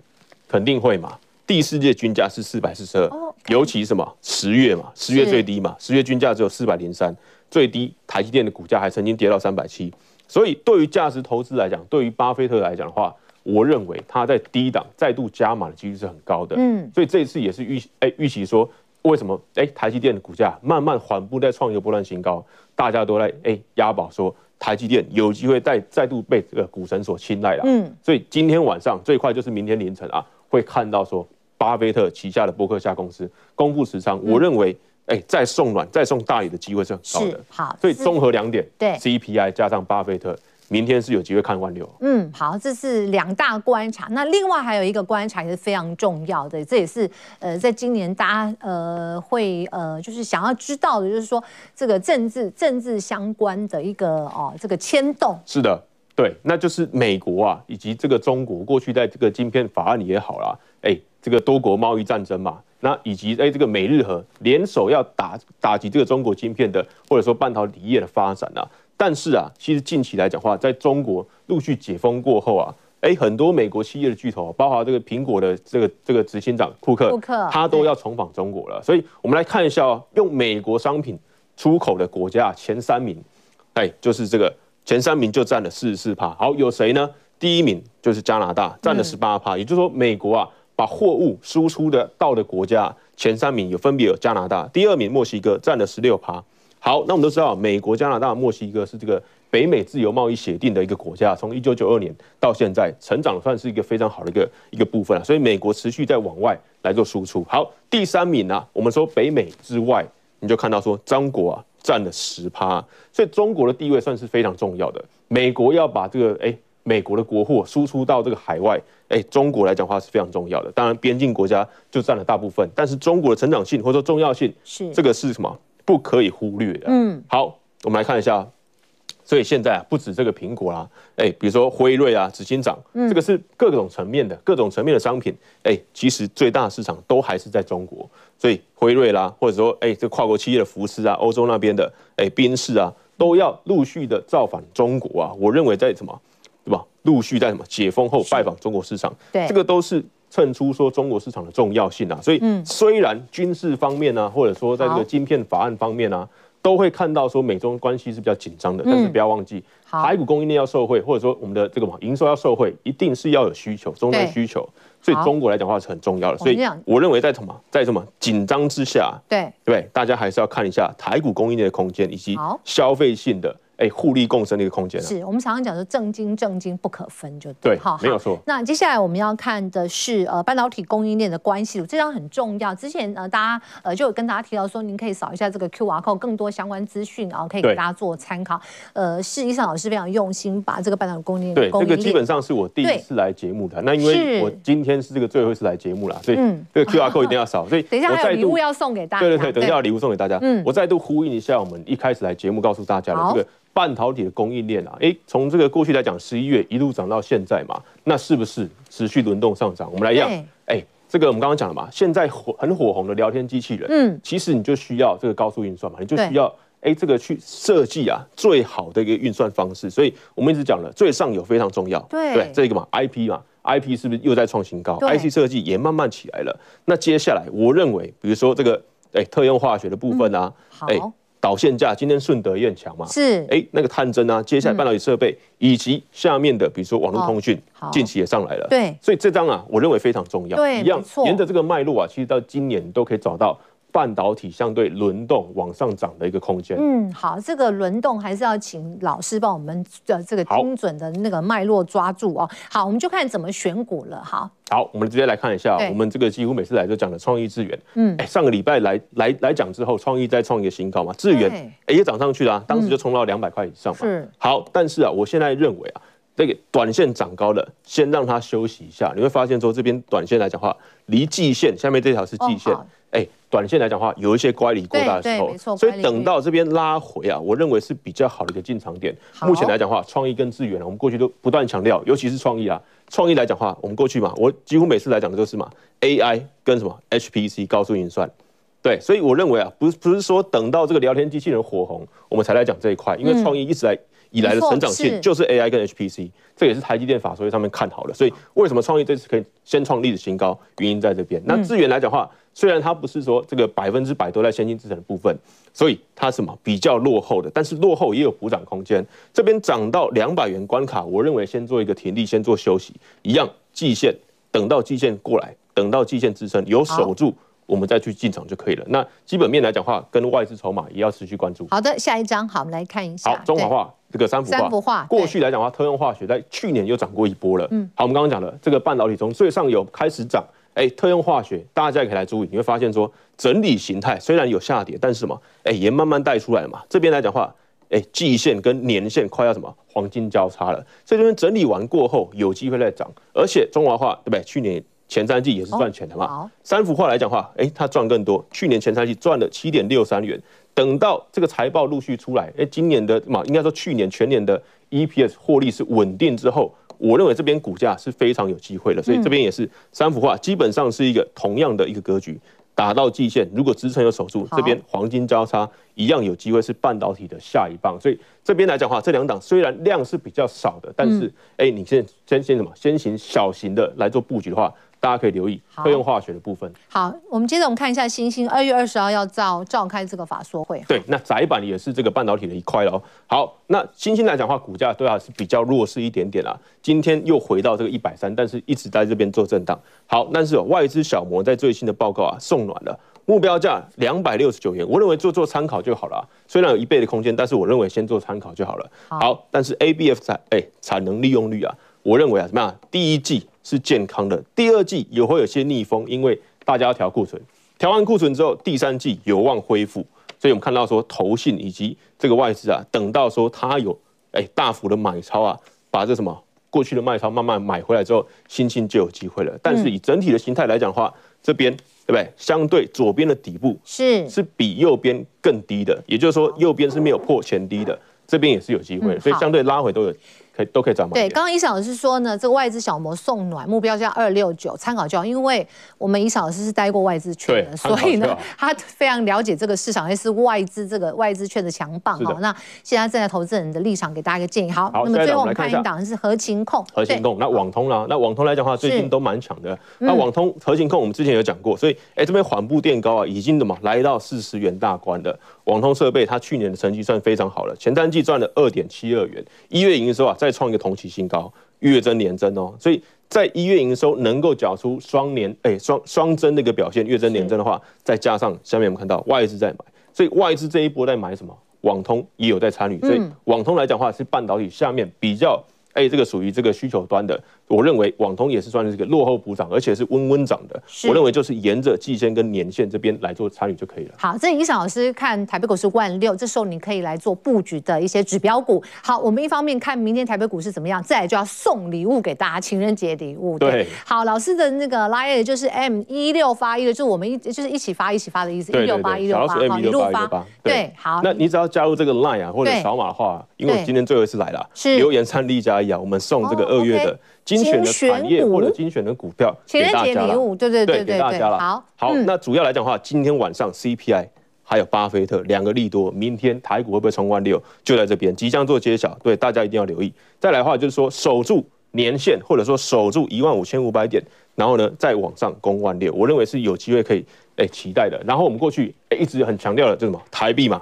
肯定会嘛。第四季的均价是四百四十二，尤其什么十月嘛，十月最低嘛，十月均价只有四百零三，最低台积电的股价还曾经跌到三百七，所以对于价值投资来讲，对于巴菲特来讲的话。我认为它在低档再度加码的几率是很高的，嗯，所以这一次也是预哎预期说，为什么哎台积电的股价慢慢缓步在创一个波段新高，大家都在哎押宝说台积电有机会再再度被这个股神所青睐了，嗯，所以今天晚上最快就是明天凌晨啊，会看到说巴菲特旗下的波克夏公司公布持仓，我认为哎再送暖再送大雨的机会是很高的，好，所以综合两点，对。CPI 加上巴菲特。明天是有机会看万六。嗯，好，这是两大观察。那另外还有一个观察也是非常重要的，这也是呃，在今年大家呃会呃就是想要知道的，就是说这个政治政治相关的一个哦这个牵动。是的，对，那就是美国啊，以及这个中国过去在这个晶片法案也好啦，哎，这个多国贸易战争嘛，那以及哎这个美日和联手要打打击这个中国晶片的或者说半导体业的发展啊。但是啊，其实近期来讲的话，在中国陆续解封过后啊，哎，很多美国企业的巨头，包括这个苹果的这个这个执行长库克，库克，他都要重访中国了。所以我们来看一下哦，用美国商品出口的国家前三名，哎，就是这个前三名就占了四十四趴。好，有谁呢？第一名就是加拿大，占了十八趴。也就是说，美国啊，把货物输出的到的国家前三名有分别有加拿大，第二名墨西哥占了十六趴。好，那我们都知道，美国、加拿大、墨西哥是这个北美自由贸易协定的一个国家，从一九九二年到现在，成长算是一个非常好的一个一个部分了。所以美国持续在往外来做输出。好，第三名呢、我们说北美之外，你就看到说中国啊占了十趴，所以中国的地位算是非常重要的。美国要把这个哎、美国的国货输出到这个海外，哎、中国来讲话是非常重要的。当然边境国家就占了大部分，但是中国的成长性或者说重要性是这个是什么？不可以忽略的。嗯，好，我们来看一下。所以现在啊，不止这个苹果啦，哎，比如说辉瑞啊、执行长，这个是各种层面的、各种层面的商品，哎，其实最大的市场都还是在中国。所以辉瑞啦，或者说哎，这跨国企业的福斯啊、欧洲那边的哎宾士啊，都要陆续的造访中国啊。我认为在什么，对吧？陆续在什么解封后拜访中国市场，对，这个都是。衬出说中国市场的重要性啊，所以虽然军事方面呢、啊，或者说在这个晶片法案方面呢、啊，都会看到说美中关系是比较紧张的，但是不要忘记，台股供应链要受惠，或者说我们的这个嘛营收要受惠，一定是要有需求，终端需求，所以中国来讲的话是很重要的。所以我认为在什么？在什么？紧张之下，对。对，大家还是要看一下台股供应链的空间以及消费性的。哎，互利共生的一个空间、啊、是我们常常讲说正经正经不可分，就对，对好，没有错。那接下来我们要看的是呃半导体供应链的关系，这张很重要。之前呃大家呃就有跟大家提到说，您可以扫一下这个 QR code，更多相关资讯，然后可以给大家做参考。呃，是伊森老师非常用心把这个半导体供应链，对，这个基本上是我第一次来节目的。那因为我今天是这个最后一次来节目了，所以这个 QR code 一定要扫。所以 等一下还有礼物要送给大家，对对对，等一下有礼物送给大家。嗯，我再度呼应一下我们一开始来节目告诉大家的这个。半导体的供应链啊，哎，从这个过去来讲，十一月一路涨到现在嘛，那是不是持续轮动上涨？我们来讲，哎，这个我们刚刚讲了嘛，现在火很火红的聊天机器人，嗯，其实你就需要这个高速运算嘛，你就需要哎这个去设计啊最好的一个运算方式，所以我们一直讲了，最上游非常重要，对，对，这个嘛，IP 嘛，IP 是不是又在创新高？IC 设计也慢慢起来了。那接下来我认为，比如说这个哎特用化学的部分啊，哎。导线架今天顺德也很强嘛，是。哎、欸、那个探针啊，接下来半导体设备、嗯、以及下面的比如说网络通讯，近期也上来了，对，所以这张啊，我认为非常重要，对，一样沿着这个脉络啊，其实到今年都可以找到半导体相对轮动往上涨的一个空间。嗯，好，这个轮动还是要请老师帮我们的这个精准的那个脉络抓住哦。好，我们就看怎么选股了。好，好，我们直接来看一下，我们这个几乎每次来都讲的创意智源。嗯，哎，上个礼拜来来来讲之后，创意再创一个新高嘛，智源哎也涨上去了，啊，当时就冲到两百块以上嘛。是，好，但是啊，我现在认为啊。这个短线涨高了，先让它休息一下。你会发现说，这边短线来讲话，离季线下面这条是季线，哎、哦，短线来讲话有一些乖离过大的时候，所以等到这边拉回啊，我认为是比较好的一个进场点。目前来讲话，创意跟智原，我们过去都不断强调，尤其是创意啊，创意来讲话，我们过去嘛，我几乎每次来讲的都是嘛，AI 跟什么 HPC 高速运算，对，所以我认为啊，不是不是说等到这个聊天机器人火红，我们才来讲这一块，因为创意一直来。以来的成长性就是 AI 跟 HPC，这也是台积电法说会上面看好了，所以为什么创意这次可以先创历史新高，原因在这边。那资源来讲的话，虽然它不是说这个百分之百都在先进制程的部分，所以它什么比较落后的，但是落后也有补涨空间。这边涨到两百元关卡，我认为先做一个停利，先做休息，一样季线，等到季线过来，等到季线支撑有守住。我们再去进场就可以了。那基本面来讲的话，跟外资筹码也要持续关注。好的，下一张，好，我们来看一下。好，中华化这个三幅画。三幅画。过去来讲的话，特用化学在去年又涨过一波了。嗯。好，我们刚刚讲了这个半导体从最上游开始涨，哎，特用化学大家也可以来注意，你会发现说整理形态虽然有下跌，但是什么，哎，也慢慢带出来了嘛。这边来讲的话，哎，季线跟年线快要什么黄金交叉了，所以这边整理完过后有机会再涨，而且中华化对不对？去年。前三季也是赚钱的嘛。哦、三幅画来讲话，哎、欸，它赚更多。去年前三季赚了七点六三元，等到这个财报陆续出来，哎、欸，今年的嘛，应该说去年全年的 EPS 获利是稳定之后，我认为这边股价是非常有机会的。所以这边也是三幅画，基本上是一个同样的一个格局，打到季线，如果支撑有守住，这边黄金交叉一样有机会是半导体的下一棒。所以这边来讲话，这两档虽然量是比较少的，但是哎、欸，你先先先什么，先行小型的来做布局的话。大家可以留意会用化学的部分。好，我们接着我们看一下星星，二月二十号要召召开这个法说会。对，那窄板也是这个半导体的一块喽。好，那星星来讲的话，股价对啊是比较弱势一点点啦。今天又回到这个一百三，但是一直在这边做震荡。好，但是外资小摩在最新的报告啊，送暖了，目标价两百六十九元。我认为做做参考就好了。虽然有一倍的空间，但是我认为先做参考就好了。好，但是 ABF 产哎产能利用率啊，我认为啊怎么样？第一季。是健康的，第二季也会有些逆风，因为大家要调库存，调完库存之后，第三季有望恢复。所以我们看到说，投信以及这个外资啊，等到说它有哎大幅的买超啊，把这什么过去的卖超慢慢买回来之后，新兴就有机会了。但是以整体的形态来讲的话，这边对不对？相对左边的底部是是比右边更低的，也就是说右边是没有破前低的，这边也是有机会的，所以相对拉回都有。都可以涨吗？对，刚刚伊桑老师说呢，这个外资小摩送暖目标价二六九，参考就好。因为我们伊桑老师是待过外资券的，所以呢，他非常了解这个市场，也是外资这个外资券的强棒哈。那现在站在投资人的立场，给大家一个建议。好，那么最后我们看一档是合勤控，合勤控。那网通啦？那网通来讲的话，最近都蛮强的。那网通、合勤控，我们之前有讲过，所以哎，这边缓步垫高啊，已经怎么来到四十元大关的网通设备，它去年的成绩算非常好了，前三季赚了二点七二元，一月营收啊再创一个同期新高，月增年增哦，所以在一月营收能够缴出双年哎双双增的一个表现，月增年增的话，再加上下面我们看到外资在买，所以外资这一波在买什么？网通也有在参与，所以网通来讲的话是半导体下面比较哎这个属于这个需求端的。我认为网通也是算是这个落后补涨，而且是温温涨的。我认为就是沿着季线跟年线这边来做参与就可以了。好，这伊桑老师看台北股市万六，这时候你可以来做布局的一些指标股。好，我们一方面看明天台北股市怎么样，再来就要送礼物给大家，情人节礼物。对，好，老师的那个 line 就是 M 一六发一的，就是我们一就是一起发一起发的意思，一六八一六八，好，一路发。对，好。那你只要加入这个 line 啊，或者扫码的话，因为今天最后一次来了，留言参例加一啊，我们送这个二月的。精选的产业或者精选的股票给大家了，对对对，给大家了。好，好，那主要来讲的话，今天晚上 CPI 还有巴菲特两个利多，明天台股会不会冲万六？就在这边即将做揭晓，对大家一定要留意。再来的话就是说守住年线，或者说守住一万五千五百点，然后呢再往上攻万六，我认为是有机会可以诶期待的。然后我们过去诶一直很强调的就什么台币嘛，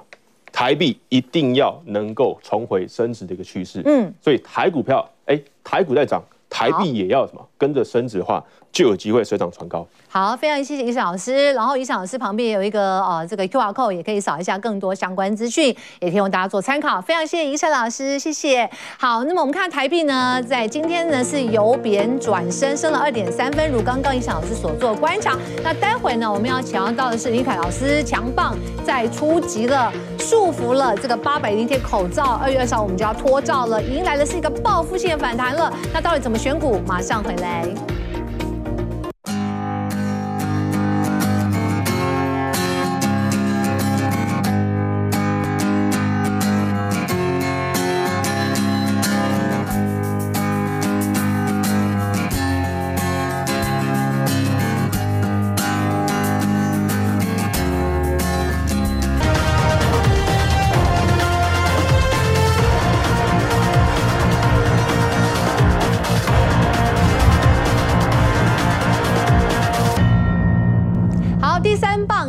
台币一定要能够重回升值的一个趋势。嗯，所以台股票诶台股在涨。台币也要什么跟着升值的话，就有机会水涨船高。好，非常谢谢伊森老师。然后伊森老师旁边有一个呃这个 QR code，也可以扫一下更多相关资讯，也提供大家做参考。非常谢谢伊森老师，谢谢。好，那么我们看台币呢，在今天呢是由贬转升，升了二点三分，如刚刚伊森老师所做的观察。那待会呢，我们要请到的是林凯老师，强棒在出击了，束缚了这个八百零贴口罩。二月二十号我们就要脱罩了，迎来的是一个报复性的反弹了。那到底怎么选股？马上回来。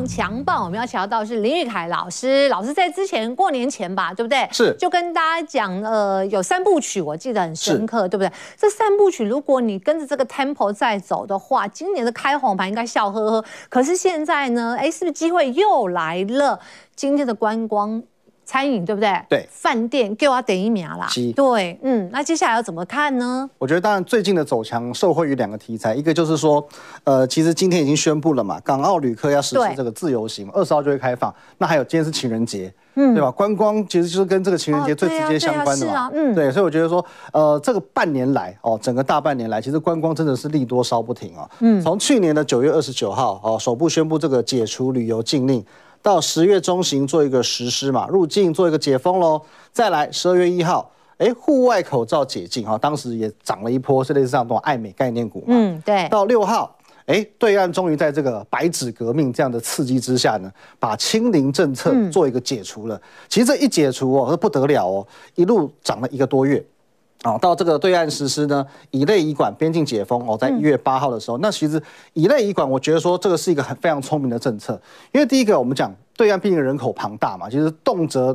强棒，我们要请到的是林玉凯老师。老师在之前过年前吧，对不对？是，就跟大家讲，呃，有三部曲，我记得很深刻，对不对？这三部曲，如果你跟着这个 tempo 在走的话，今年的开红盘应该笑呵呵。可是现在呢，哎，是不是机会又来了？今天的观光。餐饮对不对？对，饭店给我点一秒啦。对，嗯，那接下来要怎么看呢？我觉得当然最近的走强受惠于两个题材，一个就是说，呃，其实今天已经宣布了嘛，港澳旅客要实施这个自由行，二十号就会开放。那还有今天是情人节，嗯，对吧？观光其实就是跟这个情人节最直接相关的嘛。哦、啊啊嗯，对，所以我觉得说，呃，这个半年来哦，整个大半年来，其实观光真的是利多烧不停啊。嗯，从去年的九月二十九号哦，首部宣布这个解除旅游禁令。到十月中旬做一个实施嘛，入境做一个解封喽。再来十二月一号，哎，户外口罩解禁哈，当时也涨了一波，是类似这种爱美概念股嘛。嗯，对。到六号，哎，对岸终于在这个白纸革命这样的刺激之下呢，把清零政策做一个解除了。嗯、其实这一解除哦，那不得了哦，一路涨了一个多月。哦，到这个对岸实施呢，乙类乙管边境解封哦，在一月八号的时候，嗯、那其实乙类乙管，我觉得说这个是一个很非常聪明的政策，因为第一个我们讲对岸毕竟人口庞大嘛，其实动辄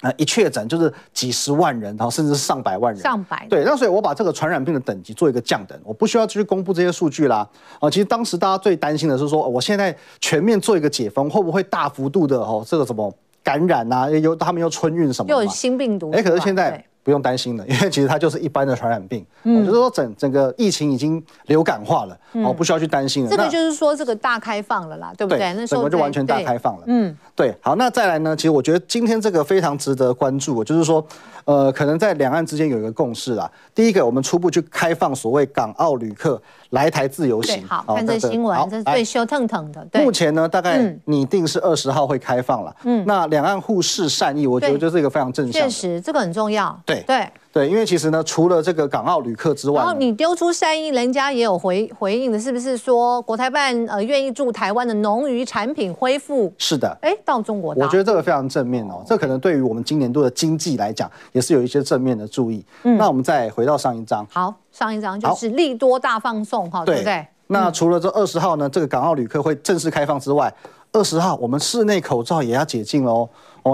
呃一确诊就是几十万人，然后甚至是上百万人，上百对，那所以我把这个传染病的等级做一个降等，我不需要去公布这些数据啦。啊，其实当时大家最担心的是说，我现在全面做一个解封，会不会大幅度的哦这个什么感染啊，又他们又春运什么，又有新病毒，哎，可是现在。不用担心了，因为其实它就是一般的传染病，嗯，就是说整整个疫情已经流感化了，哦、嗯，不需要去担心了。这个就是说这个大开放了啦，对不对？对，那整个就完全大开放了。嗯，对。好，那再来呢？其实我觉得今天这个非常值得关注，就是说，呃，可能在两岸之间有一个共识啦。第一个，我们初步去开放所谓港澳旅客来台自由行。好，看这新闻，这是最羞腾腾的。目前呢，大概拟定是二十号会开放了。嗯，那两岸互释善意，我觉得这是一个非常正向。确实，这个很重要。对对。对，因为其实呢，除了这个港澳旅客之外，然后你丢出善意，人家也有回回应的，是不是说国台办呃愿意助台湾的农渔产品恢复？是的，哎，到中国，我觉得这个非常正面哦，这可能对于我们今年度的经济来讲，也是有一些正面的注意。嗯，那我们再回到上一章，好，上一章就是利多大放送哈，对不对？那除了这二十号呢，这个港澳旅客会正式开放之外，二十号我们室内口罩也要解禁喽。哦，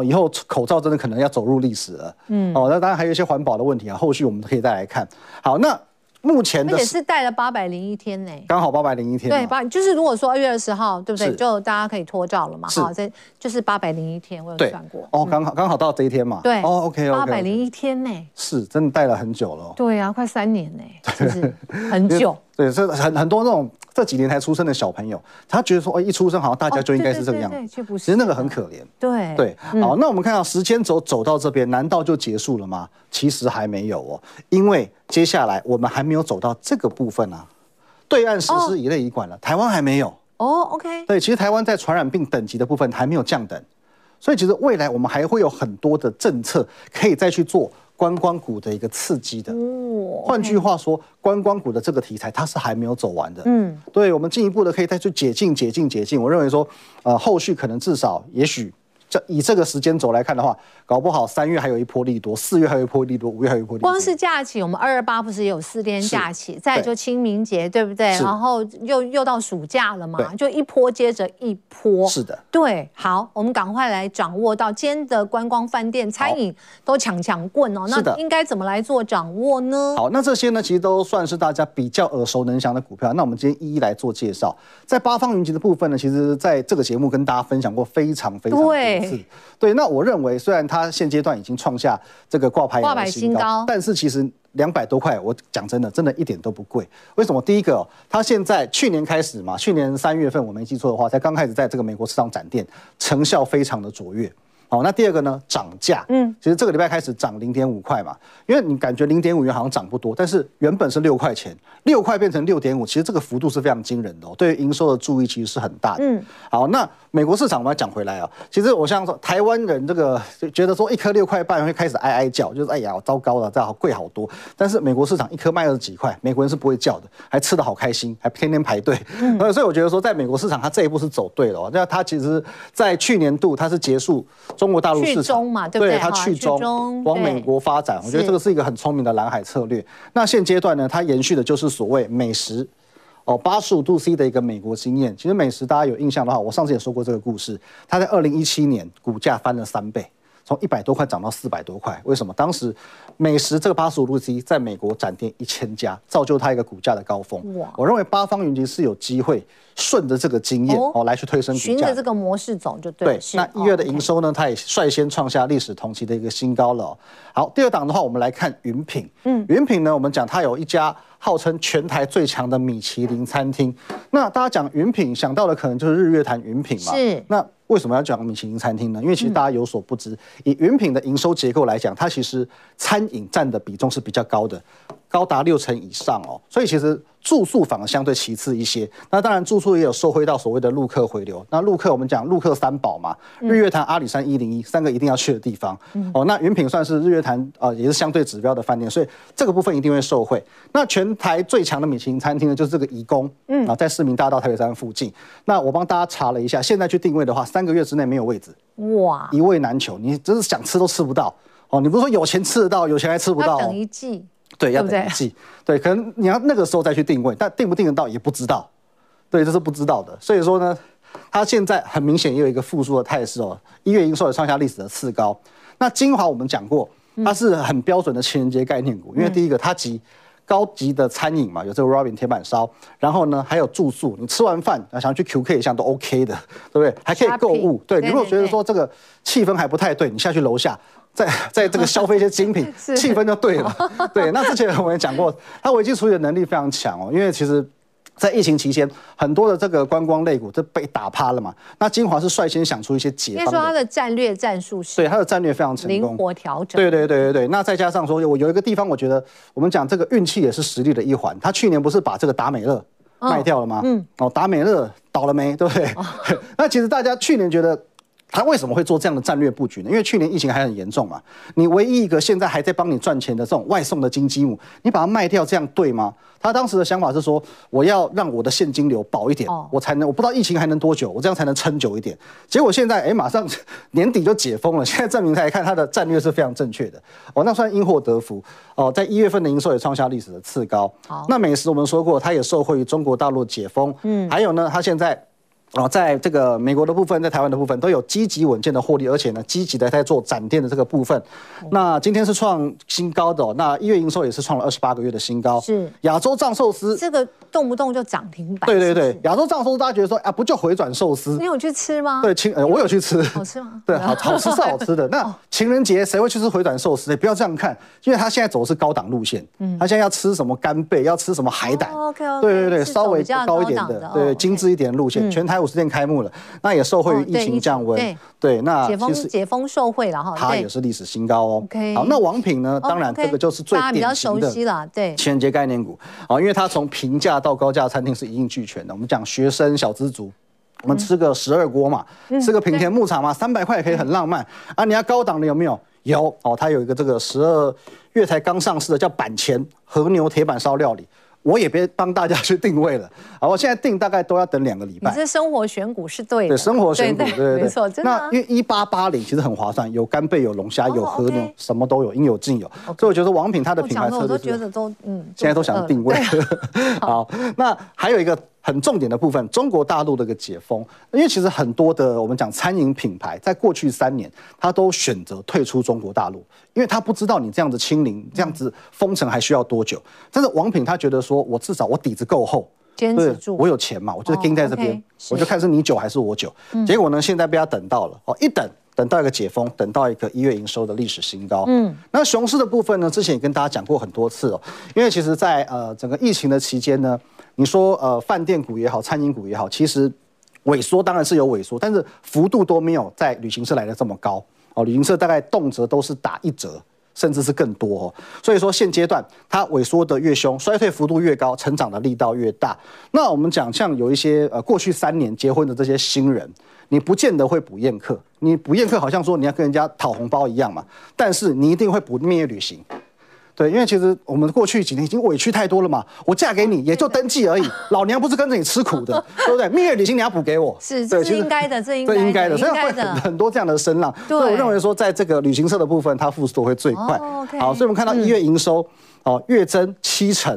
以后口罩真的可能要走入历史了。嗯，哦，那当然还有一些环保的问题啊，后续我们可以再来看。好，那目前的而且是带了八百零一天呢，刚好八百零一天。对，八就是如果说二月二十号，对不对？就大家可以脱罩了嘛。好，这就是八百零一天，我有算过。哦，刚好刚好到这一天嘛。对。哦，OK，八百零一天呢？是，真的带了很久了。对啊，快三年呢，就 是很久。对，是很很多那种这几年才出生的小朋友，他觉得说，哦，一出生好像大家就应该是这个样子，其实那个很可怜。对对，好，那我们看到时间轴走到这边，难道就结束了吗？其实还没有哦，因为接下来我们还没有走到这个部分啊。对岸实施乙类乙管了，台湾还没有。哦，OK。对，其实台湾在传染病等级的部分还没有降等，所以其实未来我们还会有很多的政策可以再去做。观光股的一个刺激的，换句话说，观光股的这个题材它是还没有走完的。嗯，对，我们进一步的可以再去解禁、解禁、解禁。我认为说，呃，后续可能至少也许这以这个时间轴来看的话，搞不好三月还有一波利多，四月还有一波利多，五月还有一波利多。光是假期，我们二二八不是也有四天假期，再就清明节，对不对？然后又又到暑假了嘛，就一波接着一波。是的，对。好，我们赶快来掌握到今天的观光饭店、餐饮都抢抢棍哦。那应该怎么来做掌握呢？好，那这些呢，其实都算是大家比较耳熟能详的股票。那我们今天一一来做介绍。在八方云集的部分呢，其实在这个节目跟大家分享过非常非常多次。对，那我认为虽然它现阶段已经创下这个挂牌挂牌新高，但是其实两百多块，我讲真的，真的一点都不贵。为什么？第一个，它现在去年开始嘛，去年三月份我没记错的话，才刚开始在这个美国市场展店，成效非常的卓越。好，那第二个呢？涨价，嗯，其实这个礼拜开始涨零点五块嘛，因为你感觉零点五元好像涨不多，但是原本是六块钱，六块变成六点五，其实这个幅度是非常惊人的哦，对于营收的注意其实是很大的。嗯，好，那美国市场我们要讲回来啊，其实我像说台湾人这个就觉得说一颗六块半会开始哀哀叫，就是哎呀糟糕了，这样好贵好多，但是美国市场一颗卖二十几块，美国人是不会叫的，还吃的好开心，还天天排队，嗯，所以我觉得说在美国市场它这一步是走对了哦，那它其实在去年度它是结束。中国大陆市场嘛，对不对？对，它去中往美国发展，我觉得这个是一个很聪明的蓝海策略。那现阶段呢，它延续的就是所谓美食哦，八十五度 C 的一个美国经验。其实美食大家有印象的话，我上次也说过这个故事。它在二零一七年股价翻了三倍。从一百多块涨到四百多块，为什么？当时美食这个八十五度 C 在美国展店一千家，造就它一个股价的高峰。哇！我认为八方云集是有机会顺着这个经验哦来去推升股价，循着这个模式走就对。对，那一月的营收呢，它也率先创下历史同期的一个新高了。好，第二档的话，我们来看云品。嗯，云品呢，我们讲它有一家号称全台最强的米其林餐厅。那大家讲云品想到的可能就是日月潭云品嘛。是。那为什么要讲米其林餐厅呢？因为其实大家有所不知，以云品的营收结构来讲，它其实餐饮占的比重是比较高的，高达六成以上哦。所以其实住宿反而相对其次一些。那当然住宿也有受惠到所谓的陆客回流。那陆客我们讲陆客三宝嘛，日月潭、阿里山、一零一三个一定要去的地方哦。那云品算是日月潭啊，也是相对指标的饭店，所以这个部分一定会受惠。那全台最强的米其林餐厅呢，就是这个怡宫，嗯啊，在市民大道台北山附近。那我帮大家查了一下，现在去定位的话，三个月之内没有位置，哇，一位难求，你真是想吃都吃不到哦。你不是说有钱吃得到，有钱还吃不到，等一季，对，要等一季，对，可能你要那个时候再去定位，但定不定得到也不知道，对，这是不知道的。所以说呢，它现在很明显也有一个复苏的态势哦，一月营收也创下历史的次高。那精华我们讲过，它是很标准的情人节概念股，因为第一个它集。高级的餐饮嘛，有这个 Robin 铁板烧，然后呢还有住宿，你吃完饭想要去 QK 一下都 OK 的，对不对？还可以购物，对，你如果觉得说这个气氛还不太对，你下去楼下，在在这个消费一些精品，气氛就对了。对，那之前我也讲过，它危机处理的能力非常强哦，因为其实。在疫情期间，很多的这个观光类股都被打趴了嘛。那晶华是率先想出一些解方。应该说它的战略战术是。对，它的战略非常成功。灵活调整。对对对对对。那再加上说，我有一个地方，我觉得我们讲这个运气也是实力的一环。他去年不是把这个达美乐卖掉了吗？嗯。哦，达美乐倒了没？对不对？哦、那其实大家去年觉得。他为什么会做这样的战略布局呢？因为去年疫情还很严重嘛，你唯一一个现在还在帮你赚钱的这种外送的金鸡母，你把它卖掉，这样对吗？他当时的想法是说，我要让我的现金流薄一点，我才能，我不知道疫情还能多久，我这样才能撑久一点。结果现在，哎，马上 年底就解封了，现在证明他来看他的战略是非常正确的，哦，那算因祸得福哦，在一月份的营收也创下历史的次高。好，那美食我们说过，它也受惠于中国大陆解封，嗯，还有呢，它现在。然后在这个美国的部分，在台湾的部分都有积极稳健的获利，而且呢，积极的在做展店的这个部分。那今天是创新高的，那一月营收也是创了二十八个月的新高。是亚洲藏寿司这个动不动就涨停板。对对对，亚洲藏寿司大家觉得说啊，不就回转寿司？你有去吃吗？对，情呃，我有去吃。好吃吗？对，好好吃是好吃的。那情人节谁会去吃回转寿司？不要这样看，因为他现在走的是高档路线。嗯，他现在要吃什么干贝，要吃什么海胆。OK OK。对对对，稍微高一点的，对，精致一点的路线。全台五十店开幕了。那也受惠于疫情降温，对，对，那解封解封受惠了哈，它也是历史新高哦。OK，好，那王品呢？当然这个就是最典型的情人节概念股啊，因为它从平价到高价餐厅是一应俱全的。我们讲学生小资族，我们吃个十二锅嘛，吃个平田牧场嘛，三百块也可以很浪漫啊。你要高档的有没有？有哦，它有一个这个十二月才刚上市的叫板前和牛铁板烧料理。我也别帮大家去定位了。好，我现在定大概都要等两个礼拜。你这生活选股是对的，对生活选股，对对对，没错，真的。那因为一八八零其实很划算，有干贝，有龙虾，有和牛，什么都有，应有尽有。所以我觉得王品它的品牌策略，我都觉得都嗯，现在都想定位。好，那还有一个。很重点的部分，中国大陆的一个解封，因为其实很多的我们讲餐饮品牌，在过去三年，他都选择退出中国大陆，因为他不知道你这样子清零，这样子封城还需要多久。但是王品他觉得说，我至少我底子够厚，坚持住，我有钱嘛，我就盯在这边，我就看是你久还是我久。结果呢，现在被他等到了，哦，一等等到一个解封，等到一个一月营收的历史新高。嗯，那雄狮的部分呢，之前也跟大家讲过很多次哦，因为其实在呃整个疫情的期间呢。你说呃，饭店股也好，餐饮股也好，其实萎缩当然是有萎缩，但是幅度都没有在旅行社来的这么高哦。旅行社大概动辄都是打一折，甚至是更多哦。所以说现阶段它萎缩的越凶，衰退幅度越高，成长的力道越大。那我们讲像有一些呃过去三年结婚的这些新人，你不见得会补宴客，你补宴客好像说你要跟人家讨红包一样嘛，但是你一定会补蜜月旅行。对，因为其实我们过去几年已经委屈太多了嘛，我嫁给你也就登记而已，老娘不是跟着你吃苦的，对不对？蜜月旅行你要补给我，是，这是应该的，这应该的，应该的，所以会很很多这样的声浪。对，所以我认为说，在这个旅行社的部分，它复苏会最快。好，所以我们看到一月营收哦，月增七成，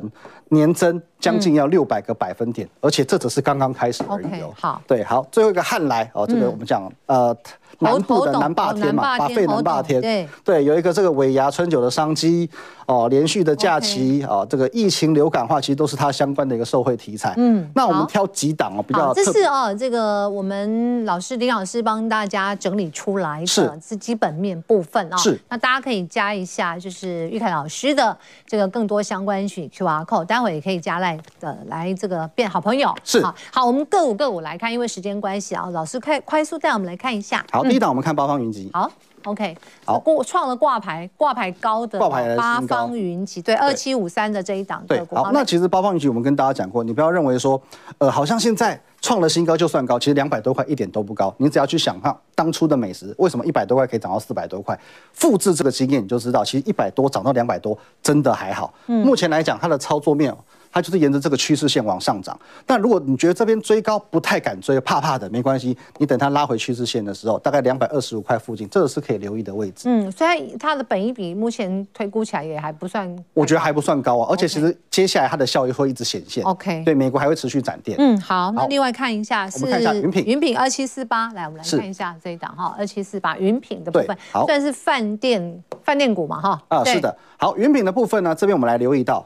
年增将近要六百个百分点，而且这只是刚刚开始而已哦。好，对，好，最后一个汉来哦，这个我们讲呃。南部的南霸天嘛，把费南霸天，对。对，有一个这个尾牙春酒的商机哦，连续的假期哦，这个疫情流感化其实都是它相关的一个受惠题材。嗯，那我们挑几档哦，比较这是哦，这个我们老师林老师帮大家整理出来的是。是基本面部分啊。是，那大家可以加一下，就是玉凯老师的这个更多相关讯 QR code，待会也可以加来的来这个变好朋友。是，好，我们个股个股来看，因为时间关系啊，老师快快速带我们来看一下。好。第一档我们看八方云集，好，OK，好，过创了挂牌挂牌高的挂牌八方云集，对，二七五三的这一档，对，好，那其实八方云集我们跟大家讲过，你不要认为说，呃，好像现在创了新高就算高，其实两百多块一点都不高，你只要去想看当初的美食为什么一百多块可以涨到四百多块，复制这个经验你就知道，其实一百多涨到两百多真的还好，嗯，目前来讲它的操作面。它就是沿着这个趋势线往上涨，但如果你觉得这边追高不太敢追，怕怕的，没关系，你等它拉回趋势线的时候，大概两百二十五块附近，这个是可以留意的位置。嗯，虽然它的本益比目前推估起来也还不算，我觉得还不算高啊，而且其实接下来它的效益会一直显现。OK，对，美国还会持续展店。嗯，好，那另外看一下是我们看一下云品，云品二七四八，来我们来看一下这一档哈，二七四八云品的部分，好，算是饭店饭店股嘛哈。啊，是的，好，云品的部分呢，这边我们来留意到。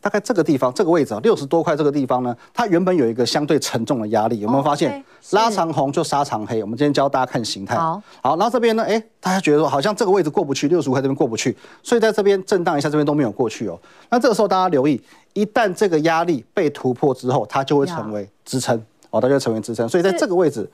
大概这个地方，这个位置啊，六十多块这个地方呢，它原本有一个相对沉重的压力，有没有发现？拉长红就杀长黑。我们今天教大家看形态。好，好，然后这边呢，哎，大家觉得说好像这个位置过不去，六十五块这边过不去，所以在这边震荡一下，这边都没有过去哦。那这个时候大家留意，一旦这个压力被突破之后，它就会成为支撑哦，它就会成为支撑。所以在这个位置，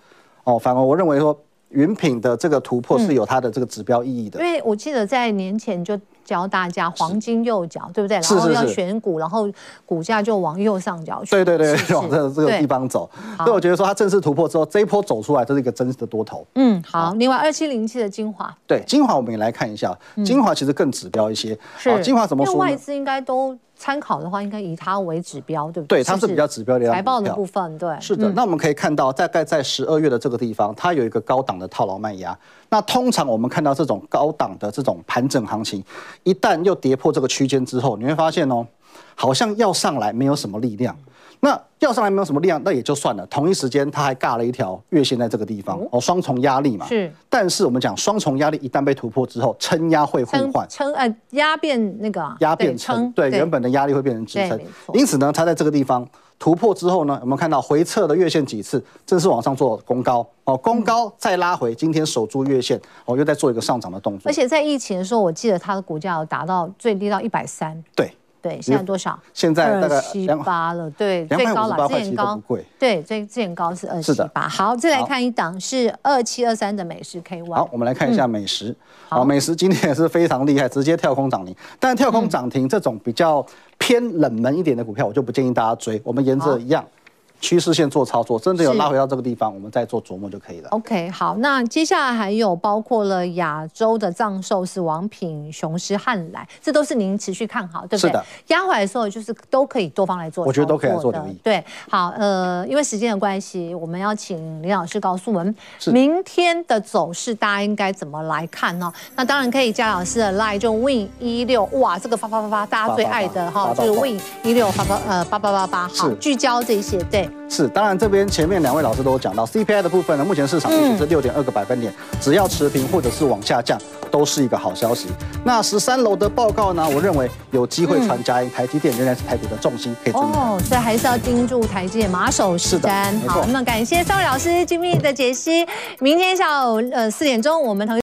哦，反而我认为说云品的这个突破是有它的这个指标意义的。因为我记得在年前就。教大家黄金右脚，对不对？然后要选股，然后股价就往右上角去。对对对，往这这个地方走。所以我觉得说它正式突破之后，这一波走出来，这是一个真实的多头。嗯，好。另外，二七零七的精华，对精华，我们也来看一下。精华其实更指标一些。是精华怎么说？外资应该都。参考的话，应该以它为指标，对不对？对，它是比较指标的财报的部分，对。是的，那我们可以看到，大概在十二月的这个地方，它有一个高档的套牢卖压。那通常我们看到这种高档的这种盘整行情，一旦又跌破这个区间之后，你会发现哦，好像要上来没有什么力量。那要上来没有什么力量，那也就算了。同一时间，它还尬了一条月线在这个地方哦，双重压力嘛。是。但是我们讲双重压力一旦被突破之后，撑压会互换。撑呃压变那个。压变撑。对，原本的压力会变成支撑。因此呢，它在这个地方突破之后呢，我们看到回撤的月线几次，正式往上做攻高哦，攻高再拉回，今天守住月线哦，又在做一个上涨的动作。而且在疫情的时候，我记得它的股价有达到最低到一百三。对。对，现在多少？现在大概七八了。对，最高了，之前高。对，最之前高是二七八。好，再来看一档是二七二三的美食 KY。好，我们来看一下美食。好，美食今天也是非常厉害，直接跳空涨停。但跳空涨停这种比较偏冷门一点的股票，我就不建议大家追。我们沿着一样趋势线做操作，真的有拉回到这个地方，我们再做琢磨就可以了。OK，好，那接下来还有包括了亚洲的藏寿司、王品、雄狮、汉来，这都是您持续看好，对不对？是的。压回来的时候，就是都可以多方来做，我觉得都可以来做留意。对，好，呃，因为时间的关系，我们要请林老师告诉我们明天的走势，大家应该怎么来看呢？那当然可以加老师的 line，就 win 一六，哇，这个发发发发，大家最爱的哈，就是 win 一六发发呃八八八八，好，聚焦这些，对。是，当然这边前面两位老师都有讲到 CPI 的部分呢，目前市场预期是六点二个百分点，只要持平或者是往下降，都是一个好消息。那十三楼的报告呢，我认为有机会传佳音，台积电仍然是台股的重心，可以注意。哦，所以还是要盯住台积电马首是瞻。好，那么感谢三位老师精密的解析，明天下午呃四点钟我们同。